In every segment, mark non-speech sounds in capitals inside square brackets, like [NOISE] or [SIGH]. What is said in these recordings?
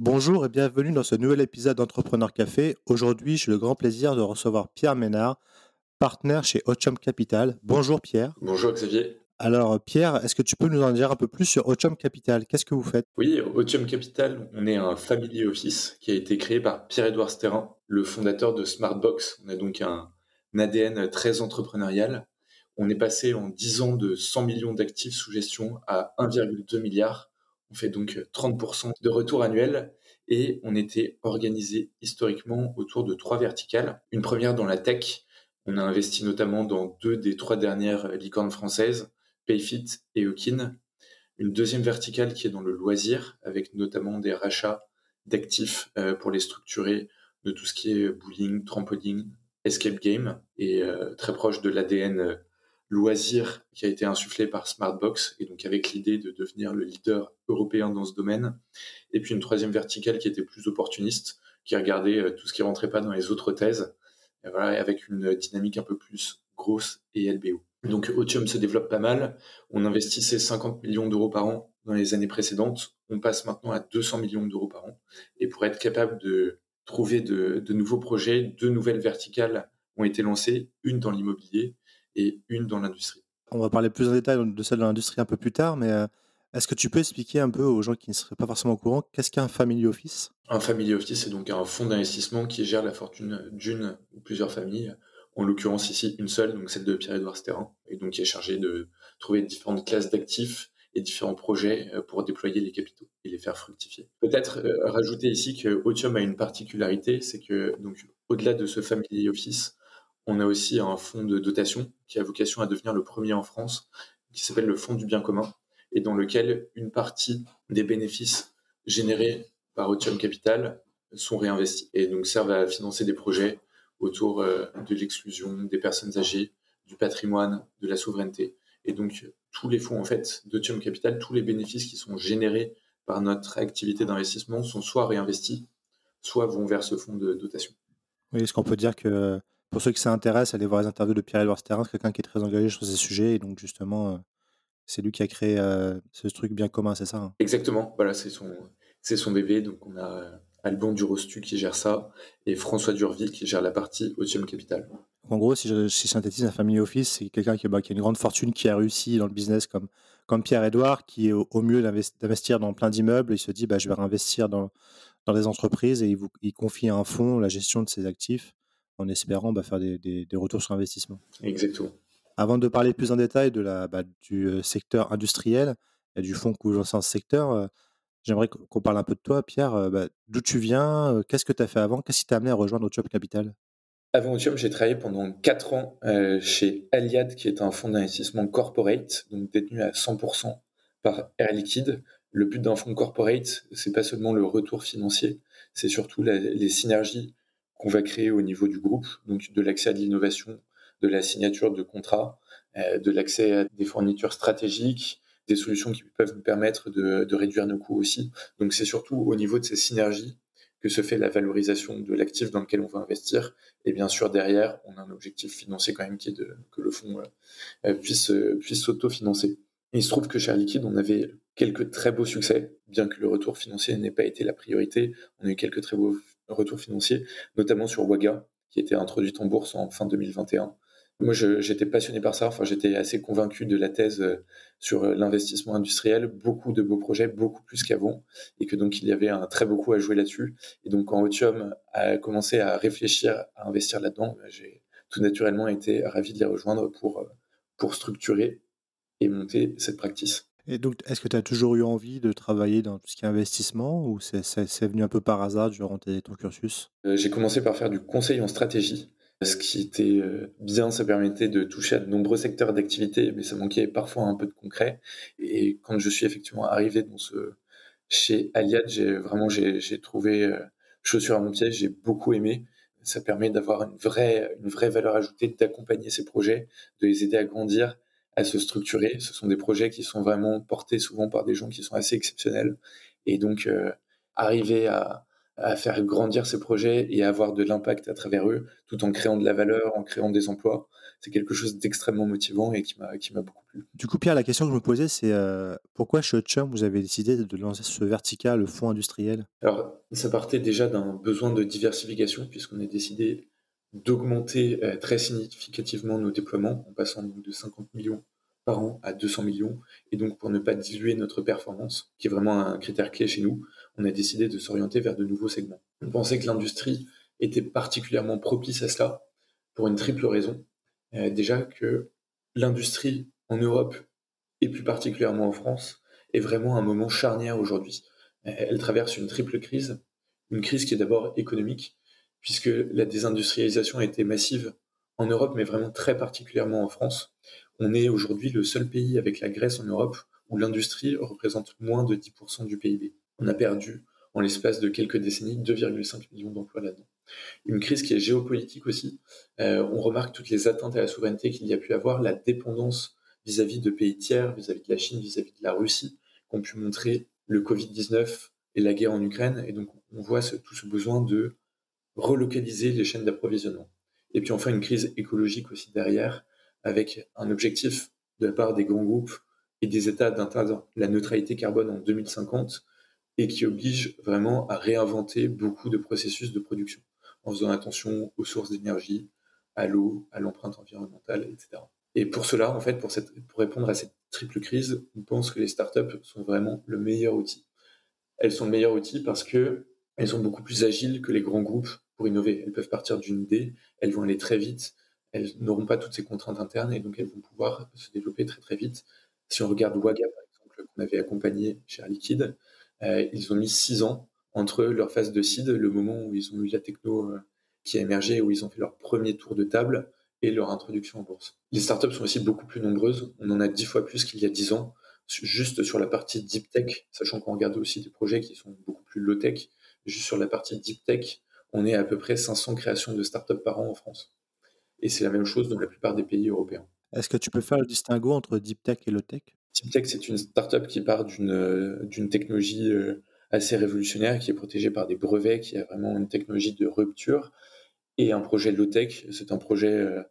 Bonjour et bienvenue dans ce nouvel épisode d'Entrepreneur Café. Aujourd'hui, j'ai le grand plaisir de recevoir Pierre Ménard, partenaire chez Ochum Capital. Bonjour Pierre. Bonjour Xavier. Alors Pierre, est-ce que tu peux nous en dire un peu plus sur Ochum Capital? Qu'est-ce que vous faites? Oui, Ochum Capital, on est un family office qui a été créé par Pierre-Édouard Sterrin, le fondateur de Smartbox. On a donc un, ADN très entrepreneurial. On est passé en 10 ans de 100 millions d'actifs sous gestion à 1,2 milliard on fait donc 30% de retour annuel et on était organisé historiquement autour de trois verticales. Une première dans la tech. On a investi notamment dans deux des trois dernières licornes françaises, Payfit et Okin. Une deuxième verticale qui est dans le loisir, avec notamment des rachats d'actifs euh, pour les structurer de tout ce qui est bowling, trampoline, escape game, et euh, très proche de l'ADN loisir qui a été insufflé par Smartbox et donc avec l'idée de devenir le leader européen dans ce domaine. Et puis une troisième verticale qui était plus opportuniste, qui regardait euh, tout ce qui rentrait pas dans les autres thèses, et voilà, avec une dynamique un peu plus grosse et LBO. Donc Otium se développe pas mal. On investissait 50 millions d'euros par an dans les années précédentes. On passe maintenant à 200 millions d'euros par an. Et pour être capable de trouver de, de nouveaux projets, deux nouvelles verticales ont été lancées, une dans l'immobilier et une dans l'industrie. On va parler plus en détail de celle de l'industrie un peu plus tard, mais euh, est-ce que tu peux expliquer un peu aux gens qui ne seraient pas forcément au courant qu'est-ce qu'un family office? Un family office, c'est donc un fonds d'investissement qui gère la fortune d'une ou plusieurs familles. En l'occurrence ici une seule, donc celle de Pierre-Édouard Sterrin, et donc qui est chargé de trouver différentes classes d'actifs et différents projets euh, pour déployer les capitaux et les faire fructifier. Peut-être euh, rajouter ici que Otium a une particularité, c'est que donc au-delà de ce family office, on a aussi un fonds de dotation qui a vocation à devenir le premier en France, qui s'appelle le Fonds du bien commun, et dans lequel une partie des bénéfices générés par Otium Capital sont réinvestis et donc servent à financer des projets autour euh, de l'exclusion des personnes âgées, du patrimoine, de la souveraineté. Et donc tous les fonds en fait d'Otium Capital, tous les bénéfices qui sont générés par notre activité d'investissement sont soit réinvestis, soit vont vers ce fonds de dotation. Oui, est-ce qu'on peut dire que pour ceux qui s'intéressent, allez voir les interviews de Pierre-Édouard Sterrin, c'est quelqu'un qui est très engagé sur ces sujets. Et donc, justement, euh, c'est lui qui a créé euh, ce truc bien commun, c'est ça hein? Exactement. Voilà, c'est son, c'est son bébé. Donc, on a euh, Alban Durostu qui gère ça et François Durville qui gère la partie Otium Capital. En gros, si je, synthétise un family office, c'est quelqu'un qui, bah, qui, a une grande fortune, qui a réussi dans le business comme, comme Pierre-Édouard, qui est au, mieux d'investir dans plein d'immeubles. Il se dit, bah, je vais réinvestir dans, dans des entreprises et il, vous, il confie à un fonds la gestion de ses actifs en espérant bah, faire des, retours sur investissement. Exactement. Avant de parler plus en détail de la, bah, du euh, secteur industriel et du fonds que dans ce secteur, euh, j'aimerais qu'on parle un peu de toi, Pierre. Euh, bah, d'où tu viens Qu'est-ce que tu as fait avant Qu'est-ce qui t'a amené à rejoindre Otium Capital? Avant Otium, j'ai travaillé pendant 4 ans chez Aliad, qui est un fonds d'investissement corporate, donc détenu à 100% par Air Liquide. Le but d'un fonds corporate, c'est pas seulement le retour financier, c'est surtout les synergies qu'on va créer au niveau du groupe, donc de l'accès à l'innovation, de la signature de contrats, euh, de l'accès à des fournitures stratégiques, des solutions qui peuvent nous permettre de, de réduire nos coûts aussi. Donc c'est surtout au niveau de ces synergies que se fait la valorisation de l'actif dans lequel on va investir. Et bien sûr, derrière, on a un objectif financier quand même qui est de, que le fonds euh, puisse, puisse s'autofinancer. il se trouve que chez Air Liquide, on avait quelques très beaux succès, bien que le retour financier n'ait pas été la priorité. On a eu quelques très beaux retour financier, notamment sur Waga, qui était introduite en bourse en fin 2021. Moi, j'étais passionné par ça. Enfin, j'étais assez convaincu de la thèse euh, sur euh, l'investissement industriel, beaucoup de beaux projets, beaucoup plus qu'avant, et que donc il y avait un très beau coup à jouer là-dessus. Et donc, quand Otium a commencé à réfléchir à investir là-dedans, bah, j'ai tout naturellement été ravi de les rejoindre pour euh, pour structurer et monter cette pratique. Et donc, est-ce que tu as toujours eu envie de travailler dans tout ce qui est investissement ou c'est venu un peu par hasard durant ton cursus? Euh, J'ai commencé par faire du conseil en stratégie. Ce qui était euh, bien, ça permettait de toucher à de nombreux secteurs d'activité, mais ça manquait parfois un peu de concret. Et quand je suis effectivement arrivé chez Aliad, j'ai vraiment j'ai trouvé euh, chaussure à mon pied, j'ai beaucoup aimé. Ça permet d'avoir une vraie, une vraie valeur ajoutée, d'accompagner ces projets, de les aider à grandir à se structurer. Ce sont des projets qui sont vraiment portés souvent par des gens qui sont assez exceptionnels. Et donc, euh, arriver à, à faire grandir ces projets et avoir de l'impact à travers eux, tout en créant de la valeur, en créant des emplois. C'est quelque chose d'extrêmement motivant et qui m'a, qui m'a beaucoup plu. Du coup, Pierre, la question que je me posais, c'est euh, pourquoi chez Chum, vous avez décidé de lancer ce vertical, le fonds industriel? Alors, ça partait déjà d'un besoin de diversification, puisqu'on a décidé d'augmenter euh, très significativement nos déploiements, en passant de 50 millions par an à 200 millions. Et donc, pour ne pas diluer notre performance, qui est vraiment un critère clé chez nous, on a décidé de s'orienter vers de nouveaux segments. On pensait que l'industrie était particulièrement propice à cela pour une triple raison. Euh, déjà que l'industrie en Europe et plus particulièrement en France est vraiment un moment charnière aujourd'hui. Euh, elle traverse une triple crise, une crise qui est d'abord économique, puisque la désindustrialisation a été massive en Europe, mais vraiment très particulièrement en France. On est aujourd'hui le seul pays avec la Grèce en Europe où l'industrie représente moins de 10% du PIB. On a perdu en l'espace de quelques décennies 2,5 millions d'emplois là-dedans. Une crise qui est géopolitique aussi. Euh, on remarque toutes les atteintes à la souveraineté qu'il y a pu avoir, la dépendance vis-à-vis de pays tiers, vis-à-vis de la Chine, vis-à-vis de la Russie, qu'ont pu montrer le Covid-19 et la guerre en Ukraine. Et donc, on voit tout ce besoin de relocaliser les chaînes d'approvisionnement. Et puis enfin, une crise écologique aussi derrière, avec un objectif de la part des grands groupes et des États d'atteindre la neutralité carbone en 2050 et qui oblige vraiment à réinventer beaucoup de processus de production en faisant attention aux sources d'énergie, à l'eau, à l'empreinte environnementale, etc. Et pour cela, en fait, pour, répondre à cette triple crise, on pense que les startups sont vraiment le meilleur outil. Elles sont le meilleur outil parce que elles sont beaucoup plus agiles que les grands groupes innover. Elles peuvent partir d'une idée, elles vont aller très vite, elles n'auront pas toutes ces contraintes internes et donc elles vont pouvoir se développer très très vite. Si on regarde Waga, par exemple, qu'on avait accompagné chez Air Liquide, euh, ils ont mis six ans entre leur phase de seed, le moment où ils ont eu la techno euh, qui a émergé, où ils ont fait leur premier tour de table et leur introduction en bourse. Les startups sont aussi beaucoup plus nombreuses. On en a dix fois plus qu'il y a dix ans, juste sur la partie deep tech, sachant qu'on regarde aussi des projets qui sont beaucoup plus low tech. Juste sur la partie deep tech, on est à peu près 500 créations de startups par an en France. Et c'est la même chose dans la plupart des pays européens. Est-ce que tu peux faire le distinguo entre deep tech et low tech? Deep tech, c'est une startup qui part d'une technologie euh, assez révolutionnaire, qui est protégée par des brevets, qui a vraiment une technologie de rupture. Et un projet low tech, c'est un projet euh,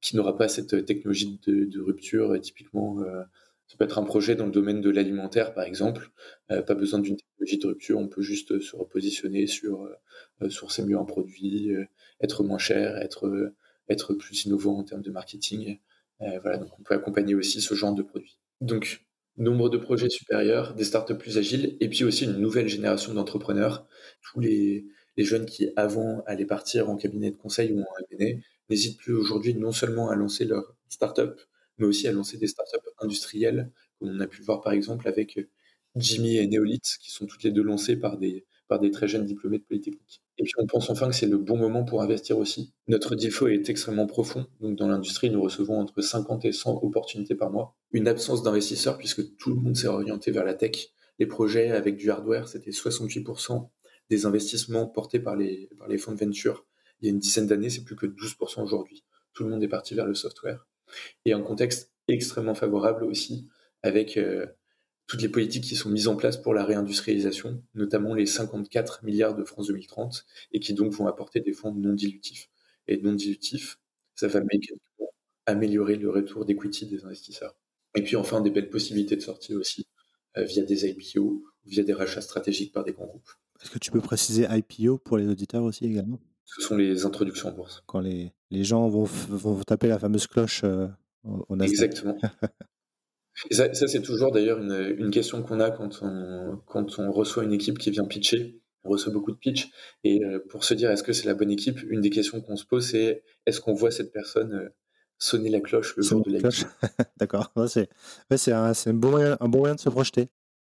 qui n'aura pas cette technologie de, rupture. Typiquement, euh, ça peut être un projet dans le domaine de l'alimentaire, par exemple. pas besoin d'une technologie de rupture, on peut juste se repositionner sur sourcer mieux un produit, être moins cher, être, être plus innovant en termes de marketing. voilà, donc on peut accompagner aussi ce genre de produit. Donc, nombre de projets supérieurs, des startups plus agiles, et puis aussi une nouvelle génération d'entrepreneurs. Tous les, jeunes qui avant allaient partir en cabinet de conseil ou en M&A n'hésitent plus aujourd'hui non seulement à lancer leur startup, mais aussi à lancer des startups industrielles, comme on a pu le voir par exemple avec Jimmy et Neolith, qui sont toutes les deux lancées par des, par des très jeunes diplômés de Polytechnique. Et puis on pense enfin que c'est le bon moment pour investir aussi. Notre flow est extrêmement profond. Donc dans l'industrie, nous recevons entre 50 et 100 opportunités par mois. Une absence d'investisseurs puisque tout le monde s'est orienté vers la tech. Les projets avec du hardware, c'était 68% des investissements portés par les, par les fonds de venture. Il y a une dizaine d'années, c'est plus que 12% aujourd'hui. Tout le monde est parti vers le software. Et un contexte extrêmement favorable aussi avec euh, toutes les politiques qui sont mises en place pour la réindustrialisation, notamment les 54 milliards de France 2030, et qui donc vont apporter des fonds non dilutifs. Et non dilutifs, ça va améliorer le retour d'equity des investisseurs. Et puis enfin, des belles possibilités de sortie aussi, euh, via des IPO, via des rachats stratégiques par des grands groupes. Est-ce que tu peux préciser IPO pour les auditeurs aussi également? Ce sont les introductions en bourse. Quand les, les gens vont, vont taper la fameuse cloche euh, au Nasdaq. Exactement. [LAUGHS] Et ça, c'est toujours d'ailleurs une, une, question qu'on a quand on, quand on reçoit une équipe qui vient pitcher. On reçoit beaucoup de pitch. Et euh, pour se dire est-ce que c'est la bonne équipe, une des questions qu'on se pose, c'est est-ce qu'on voit cette personne euh, sonner la cloche le jour de la cloche? [LAUGHS] D'accord. c'est ouais, un, un, bon moyen, un bon moyen de se projeter.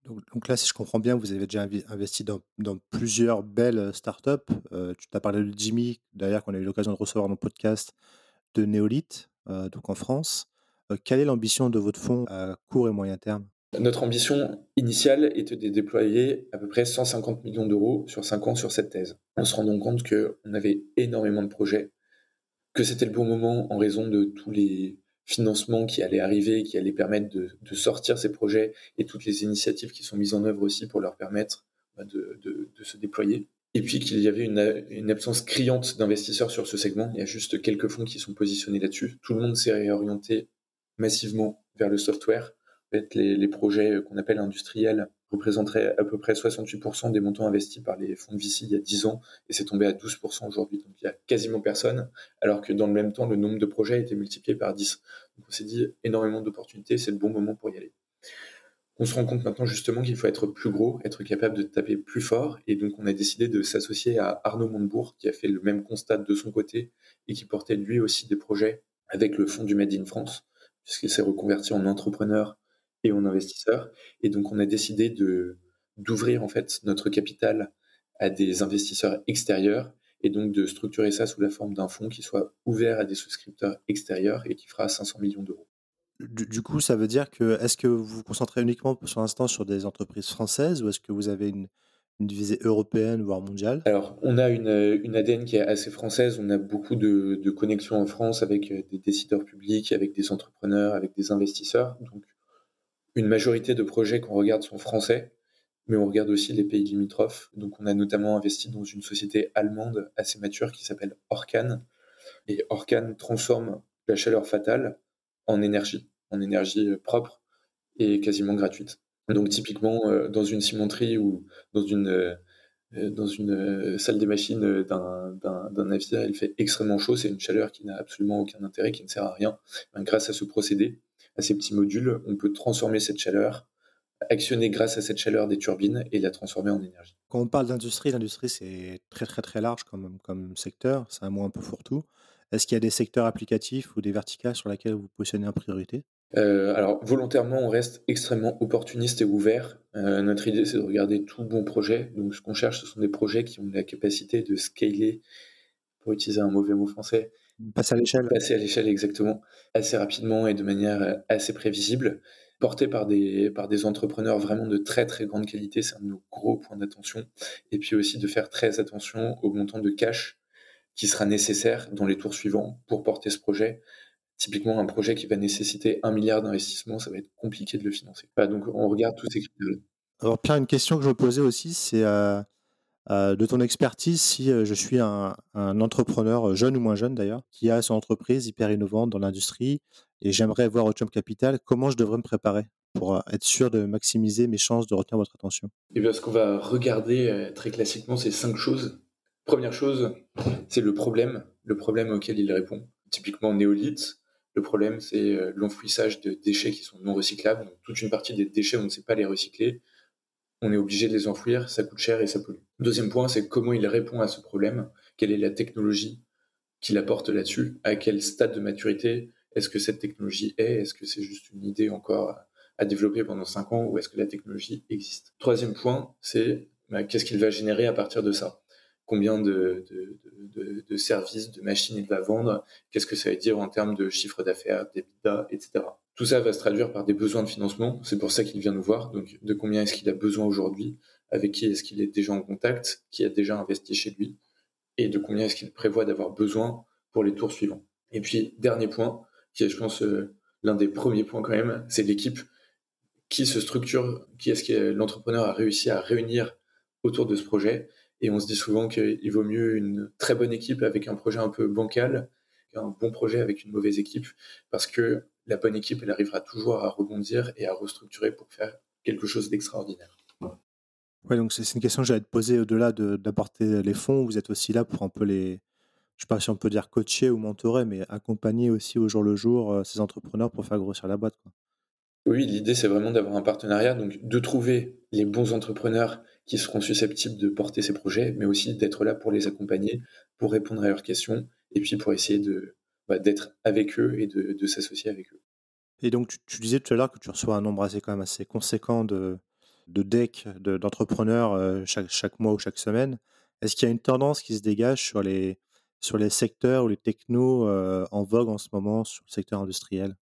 Donc, là, si je comprends bien, vous avez déjà investi dans, plusieurs belles euh, startups. Euh, tu t'as parlé de Jimmy, d'ailleurs, qu'on a eu l'occasion de recevoir dans le podcast, de Néolith, euh, donc en France. Quelle est l'ambition de votre fonds à court et moyen terme? Notre ambition initiale était de déployer à peu près 150 millions d'euros sur 5 ans sur cette thèse. En se rendant compte qu'on avait énormément de projets, que c'était le bon moment en raison de tous les financements qui allaient arriver, qui allaient permettre de, sortir ces projets et toutes les initiatives qui sont mises en œuvre aussi pour leur permettre bah, de, se déployer. et puis qu'il y avait une, absence criante d'investisseurs sur ce segment. Il y a juste quelques fonds qui sont positionnés là-dessus. Tout le monde s'est réorienté massivement vers le software. En fait, les, les projets qu'on appelle industriels représenteraient à peu près 68% des montants investis par les fonds de VC il y a 10 ans, et c'est tombé à 12% aujourd'hui. Donc il y a quasiment personne, alors que dans le même temps, le nombre de projets a été multiplié par 10. Donc on s'est dit énormément d'opportunités, c'est le bon moment pour y aller. On se rend compte maintenant justement qu'il faut être plus gros, être capable de taper plus fort, et donc on a décidé de s'associer à Arnaud Montebourg, qui a fait le même constat de son côté, et qui portait lui aussi des projets avec le fonds du Made in France, puisqu'il s'est reconverti en entrepreneur et en investisseur. Et donc, on a décidé de d'ouvrir en fait notre capital à des investisseurs extérieurs et donc de structurer ça sous la forme d'un fonds qui soit ouvert à des souscripteurs extérieurs et qui fera 500 millions d'euros. Du, coup, ça veut dire que est-ce que vous vous concentrez uniquement pour l'instant sur des entreprises françaises ou est-ce que vous avez une, une visée européenne, voire mondiale? Alors, on a une, une, ADN qui est assez française. On a beaucoup de, de, connexions en France avec des décideurs publics, avec des entrepreneurs, avec des investisseurs. Donc, une majorité de projets qu'on regarde sont français, mais on regarde aussi les pays limitrophes. Donc, on a notamment investi dans une société allemande assez mature qui s'appelle Orcan. Et Orcan transforme la chaleur fatale en énergie, en énergie euh, propre et quasiment gratuite. Donc, typiquement, euh, dans une cimenterie ou dans une, euh, dans une salle des machines d'un navire, il fait extrêmement chaud. C'est une chaleur qui n'a absolument aucun intérêt, qui ne sert à rien. grâce à ce procédé, à ces petits modules, on peut transformer cette chaleur, actionner grâce à cette chaleur des turbines et la transformer en énergie. Quand on parle d'industrie, l'industrie c'est très très très large comme, comme secteur, c'est un mot un peu fourre-tout. Est-ce qu'il y a des secteurs applicatifs ou des verticales sur lesquels vous positionnez en priorité? Euh, alors volontairement, on reste extrêmement opportuniste et ouvert. Euh, notre idée, c'est de regarder tout bon projet. Donc, ce qu'on cherche, ce sont des projets qui ont la capacité de scaler, pour utiliser un mauvais mot français, Passer à l'échelle. Passer à l'échelle, exactement, assez rapidement et de manière euh, assez prévisible, porté par des, par des entrepreneurs vraiment de très très grande qualité, c'est un de nos gros points d'attention. Et puis aussi de faire très attention au montant de cash qui sera nécessaire dans les tours suivants pour porter ce projet. Typiquement, un projet qui va nécessiter un milliard d'investissements, ça va être compliqué de le financer. donc, on regarde tous ces critères-là. Alors, Pierre, une question que je me posais aussi, c'est euh, de ton expertise, si euh, je suis un, entrepreneur, euh, jeune ou moins jeune d'ailleurs, qui a son entreprise hyper innovante dans l'industrie et j'aimerais voir Jump Capital, comment je devrais me préparer pour être sûr de maximiser mes chances de retenir votre attention? Eh bien, ce qu'on va regarder très classiquement, c'est cinq choses. Première chose, c'est le problème, le problème auquel il répond. Typiquement néolithe, le problème, c'est l'enfouissage de déchets qui sont non recyclables. toute une partie des déchets, on ne sait pas les recycler on est obligé de les enfouir, ça coûte cher et ça pollue. Deuxième point, c'est comment il répond à ce problème, quelle est la technologie qu'il apporte là-dessus, à quel stade de maturité est-ce que cette technologie est, est-ce que c'est juste une idée encore à développer pendant cinq ans ou est-ce que la technologie existe? Troisième point, c'est bah, qu'est-ce qu'il va générer à partir de ça? Combien de, de, services, de machines il va vendre Qu'est-ce que ça veut dire en termes de chiffre d'affaires, d'EBITDA, etc. Tout ça va se traduire par des besoins de financement. C'est pour ça qu'il vient nous voir. Donc, de combien est-ce qu'il a besoin aujourd'hui? Avec qui est-ce qu'il est déjà en contact? Qui a déjà investi chez lui? Et de combien est-ce qu'il prévoit d'avoir besoin pour les tours suivants? Et puis, dernier point, qui est, je pense, euh, l'un des premiers points quand même, c'est l'équipe qui se structure, qui est-ce que l'entrepreneur a réussi à réunir autour de ce projet? Et on se dit souvent qu'il vaut mieux une très bonne équipe avec un projet un peu bancal qu'un bon projet avec une mauvaise équipe, parce que la bonne équipe, elle arrivera toujours à rebondir et à restructurer pour faire quelque chose d'extraordinaire. Ouais, donc c'est une question que j'allais te poser au-delà d'apporter les fonds. Vous êtes aussi là pour un peu les, je sais pas si on peut dire coacher ou mentorer, mais accompagner aussi au jour le jour euh, ces entrepreneurs pour faire grossir la boîte. Quoi. Oui, l'idée c'est vraiment d'avoir un partenariat, donc de trouver les bons entrepreneurs qui seront susceptibles de porter ces projets, mais aussi d'être là pour les accompagner, pour répondre à leurs questions, et puis pour essayer de, bah, d'être avec eux et de, s'associer avec eux. Et donc, tu, disais tout à l'heure que tu reçois un nombre assez, quand même assez conséquent de, de decks d'entrepreneurs euh, chaque, chaque mois ou chaque semaine. Est-ce qu'il y a une tendance qui se dégage sur les, sur les secteurs ou les technos euh, en vogue en ce moment sur le secteur industriel?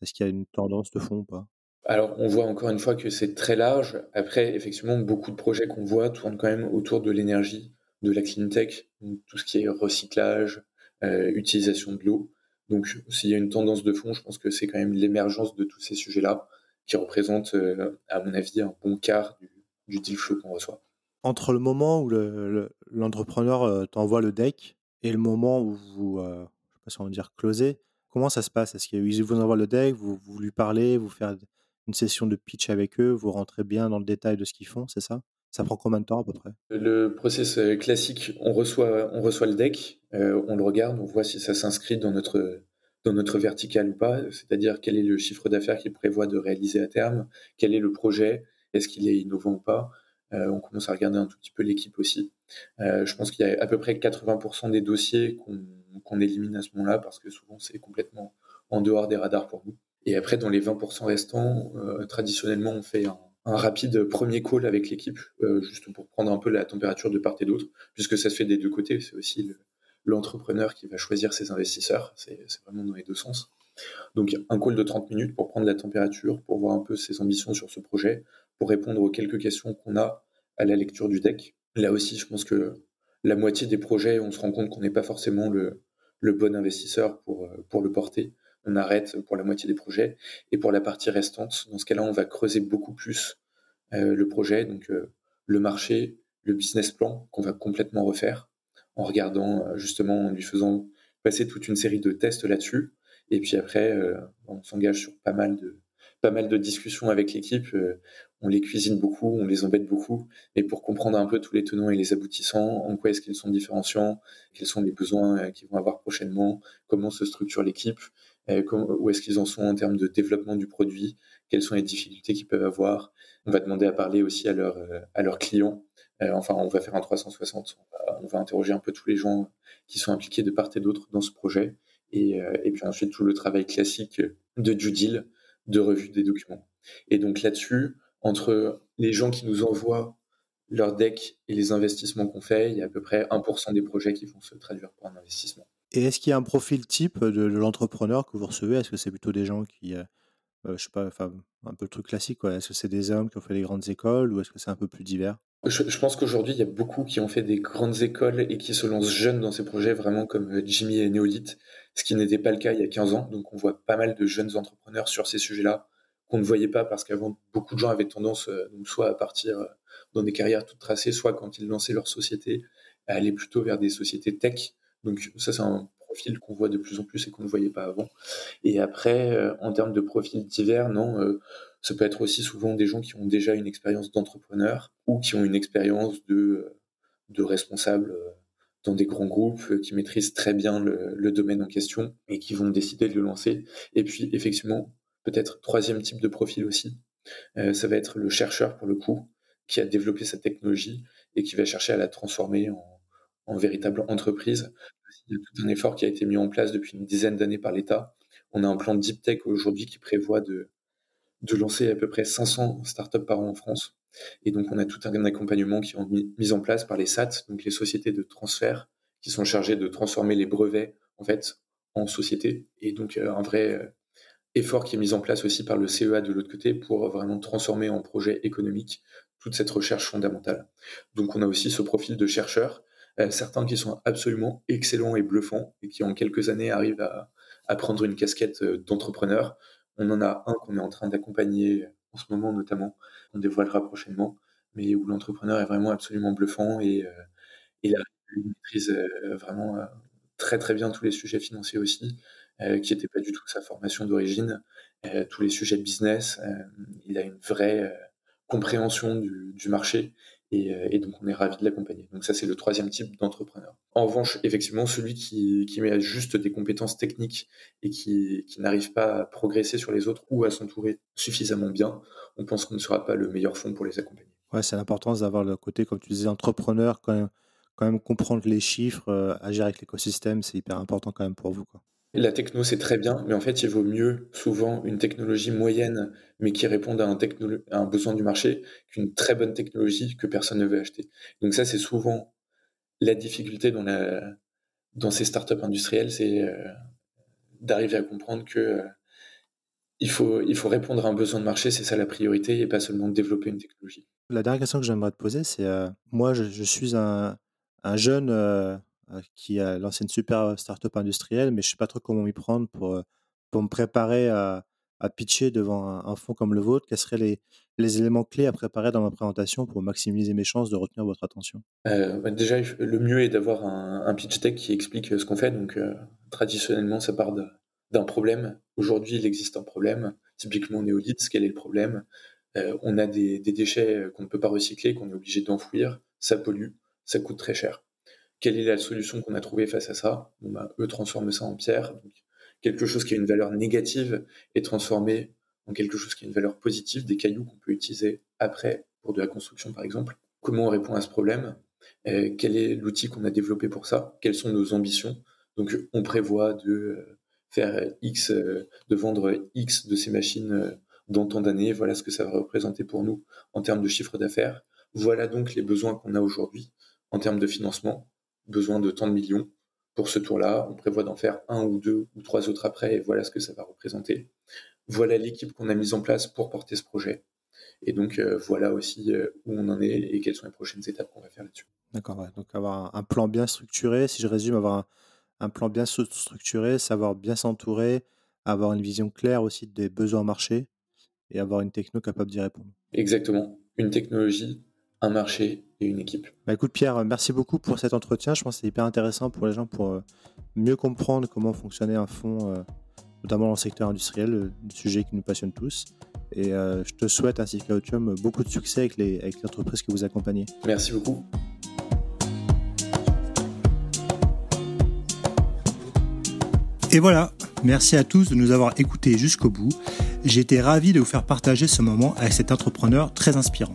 Est-ce qu'il y a une tendance de fond ou pas? Alors, on voit encore une fois que c'est très large. Après, effectivement, beaucoup de projets qu'on voit tournent quand même autour de l'énergie, de la clean tech, tout ce qui est recyclage, euh, utilisation de l'eau. Donc, s'il y a une tendance de fond, je pense que c'est quand même l'émergence de tous ces sujets-là qui représentent, euh, à mon avis, un bon quart du, deal flow qu'on reçoit. Entre le moment où le le l'entrepreneur, heu, t'envoie le deck et le moment où vous, je sais pas si on va dire closer, comment ça se passe? Est-ce qu'ils vous envoient le deck, vous vous lui parlez, vous faites une session de pitch avec eux, vous rentrez bien dans le détail de ce qu'ils font, c'est ça? Ça prend combien de temps à peu près? Le process, heu, classique, on reçoit on reçoit le deck, heu, on le regarde, on voit si ça s'inscrit dans notre, dans notre verticale ou pas, c'est-à-dire quel est le chiffre d'affaires qu'il prévoit de réaliser à terme, quel est le projet, est-ce qu'il est innovant ou pas? On commence à regarder un tout petit peu l'équipe aussi. Je pense qu'il y a à peu près 80% des dossiers qu'on élimine à ce moment-là parce que souvent c'est complètement en dehors des radars pour nous et après dans les 20% restants, heu, traditionnellement on fait un rapide premier call avec l'équipe, euh, juste pour prendre un peu la température de part et d'autre, puisque ça se fait des deux côtés. C'est aussi l'entrepreneur qui va choisir ses investisseurs. C'est vraiment dans les deux sens. Donc un call de 30 minutes pour prendre la température, pour voir un peu ses ambitions sur ce projet, pour répondre aux quelques questions qu'on a à la lecture du deck. Là aussi, je pense que la moitié des projets, on se rend compte qu'on n'est pas forcément le, bon investisseur pour, pour le porter on arrête pour la moitié des projets. Et pour la partie restante, dans ce cas-là, on va creuser beaucoup plus euh, le projet, donc euh, le marché, le business plan qu'on va complètement refaire en regardant euh, justement, en lui faisant passer toute une série de tests là-dessus. Et puis après, on s'engage sur pas mal de, pas mal de discussions avec l'équipe. on les cuisine beaucoup, on les embête beaucoup, mais pour comprendre un peu tous les tenants et les aboutissants, en quoi est-ce qu'ils sont différenciants, quels sont les besoins qu'ils vont avoir prochainement, comment se structure l'équipe, où est-ce qu'ils en sont en termes de développement du produit, quelles sont les difficultés qu'ils peuvent avoir? On va demander à parler aussi à, leur, euh, leurs clients. Euh, enfin, on va faire un 360. On va, interroger un peu tous les gens qui sont impliqués de part et d'autre dans ce projet. Et, et, puis ensuite, tout le travail classique de due deal, de revue des documents. Et donc là-dessus, entre les gens qui nous envoient leur deck et les investissements qu'on fait, il y a à peu près 1% des projets qui vont se traduire par un investissement. Et est-ce qu'il y a un profil type de, l'entrepreneur que vous recevez? Est-ce que c'est plutôt des gens qui, euh, euh, je sais pas, enfin, un peu le truc classique, quoi. Est-ce que c'est des hommes qui ont fait les grandes écoles ou est-ce que c'est un peu plus divers? Je, pense qu'aujourd'hui, il y a beaucoup qui ont fait des grandes écoles et qui se lancent jeunes dans ces projets, vraiment comme euh, Jimmy et Néolith, ce qui n'était pas le cas il y a 15 ans. Donc, on voit pas mal de jeunes entrepreneurs sur ces sujets-là qu'on ne voyait pas parce qu'avant, beaucoup de gens avaient tendance donc, soit à partir dans des carrières toutes tracées, soit quand ils lançaient leur société, à aller plutôt vers des sociétés tech donc ça, c'est un profil qu'on voit de plus en plus et qu'on ne voyait pas avant. Et après, euh, en termes de profils divers, non, euh, ça peut être aussi souvent des gens qui ont déjà une expérience d'entrepreneur ou qui ont une expérience de, euh, de responsable dans des grands groupes, qui maîtrisent très bien le, domaine en question et qui vont décider de le lancer. Et puis, effectivement, peut-être troisième type de profil aussi, ça va être le chercheur pour le coup, qui a développé sa technologie et qui va chercher à la transformer en, en véritable entreprise. Il y a tout un effort qui a été mis en place depuis une dizaine d'années par l'État. On a un plan Deep Tech aujourd'hui qui prévoit de, lancer à peu près 500 startups par an en France. Et donc, on a tout un accompagnement qui est mis, en place par les SAT, donc les sociétés de transfert, qui sont chargées de transformer les brevets, en fait, en sociétés. Et donc, euh, un vrai euh, effort qui est mis en place aussi par le CEA de l'autre côté pour vraiment transformer en projet économique toute cette recherche fondamentale. Donc, on a aussi ce profil de chercheur certains qui sont absolument excellents et bluffants et qui en quelques années arrivent à, prendre une casquette euh, d'entrepreneur. On en a un qu'on est en train d'accompagner en ce moment notamment, on dévoilera prochainement, mais où l'entrepreneur est vraiment absolument bluffant et, euh, il maîtrise vraiment très très bien tous les sujets financiers aussi, qui n'étaient pas du tout sa formation d'origine, tous les sujets de business. il a une vraie compréhension du marché euh, et, donc, on est ravi de l'accompagner. Donc, ça, c'est le troisième type d'entrepreneur. En revanche, effectivement, celui qui, qui met juste des compétences techniques et qui, n'arrive pas à progresser sur les autres ou à s'entourer suffisamment bien, on pense qu'on ne sera pas le meilleur fonds pour les accompagner. Ouais, c'est l'importance d'avoir le côté, comme tu disais, entrepreneur, quand même, quand même comprendre les chiffres, euh, agir avec l'écosystème, c'est hyper important quand même pour vous. Quoi. La techno, c'est très bien, mais en fait, il vaut mieux souvent une technologie moyenne, mais qui réponde à un, besoin du marché, qu'une très bonne technologie que personne ne veut acheter. Donc ça, c'est souvent la difficulté dans, ces startups industrielles, c'est euh, d'arriver à comprendre que euh, il, faut, répondre à un besoin de marché, c'est ça la priorité, et pas seulement développer une technologie. La dernière question que j'aimerais te poser, c'est euh, moi, je, suis un, un jeune qui a lancé une super startup industrielle, mais je ne sais pas trop comment m'y prendre pour, euh, pour me préparer à, à pitcher devant un, fonds comme le vôtre, quels seraient les, les, éléments clés à préparer dans ma présentation pour maximiser mes chances de retenir votre attention? Euh, bah, Déjà, le mieux est d'avoir un, pitch deck qui explique ce qu'on fait. Donc, traditionnellement, ça part d'un problème. Aujourd'hui, il existe un problème. Typiquement, néolithe, quel est le problème? On a des déchets qu'on ne peut pas recycler, qu'on est obligé d'enfouir. Ça pollue, ça coûte très cher. Quelle est la solution qu'on a trouvée face à ça? Bah, Eux transforment ça en pierre. Donc, quelque chose qui a une valeur négative est transformé en quelque chose qui a une valeur positive, des cailloux qu'on peut utiliser après pour de la construction par exemple. Comment on répond à ce problème? Euh, Quel est l'outil qu'on a développé pour ça? Quelles sont nos ambitions? Donc on prévoit de euh, faire X, euh, de vendre X de ces machines dans tant d'années. Voilà ce que ça va représenter pour nous en termes de chiffre d'affaires. Voilà donc les besoins qu'on a aujourd'hui en termes de financement. Besoin de tant de millions pour ce tour-là. On prévoit d'en faire un ou deux ou trois autres après et voilà ce que ça va représenter. Voilà l'équipe qu'on a mise en place pour porter ce projet. Et donc euh, voilà aussi euh, où on en est et quelles sont les prochaines étapes qu'on va faire là-dessus. D'accord, donc avoir un, plan bien structuré, si je résume, avoir un, plan bien structuré, savoir bien s'entourer, avoir une vision claire aussi des besoins marché et avoir une techno capable d'y répondre. Exactement, une technologie, un marché et une équipe. Bah écoute Pierre, merci beaucoup pour cet entretien. Je pense que c'est hyper intéressant pour les gens pour euh, mieux comprendre comment fonctionnait un fonds, euh, notamment dans le secteur industriel, le sujet qui nous passionne tous. Et euh, je te souhaite ainsi que Autium beaucoup de succès avec les, avec les entreprises que vous accompagnez. Merci beaucoup. Et voilà, merci à tous de nous avoir écoutés jusqu'au bout. J'ai été ravi de vous faire partager ce moment avec cet entrepreneur très inspirant.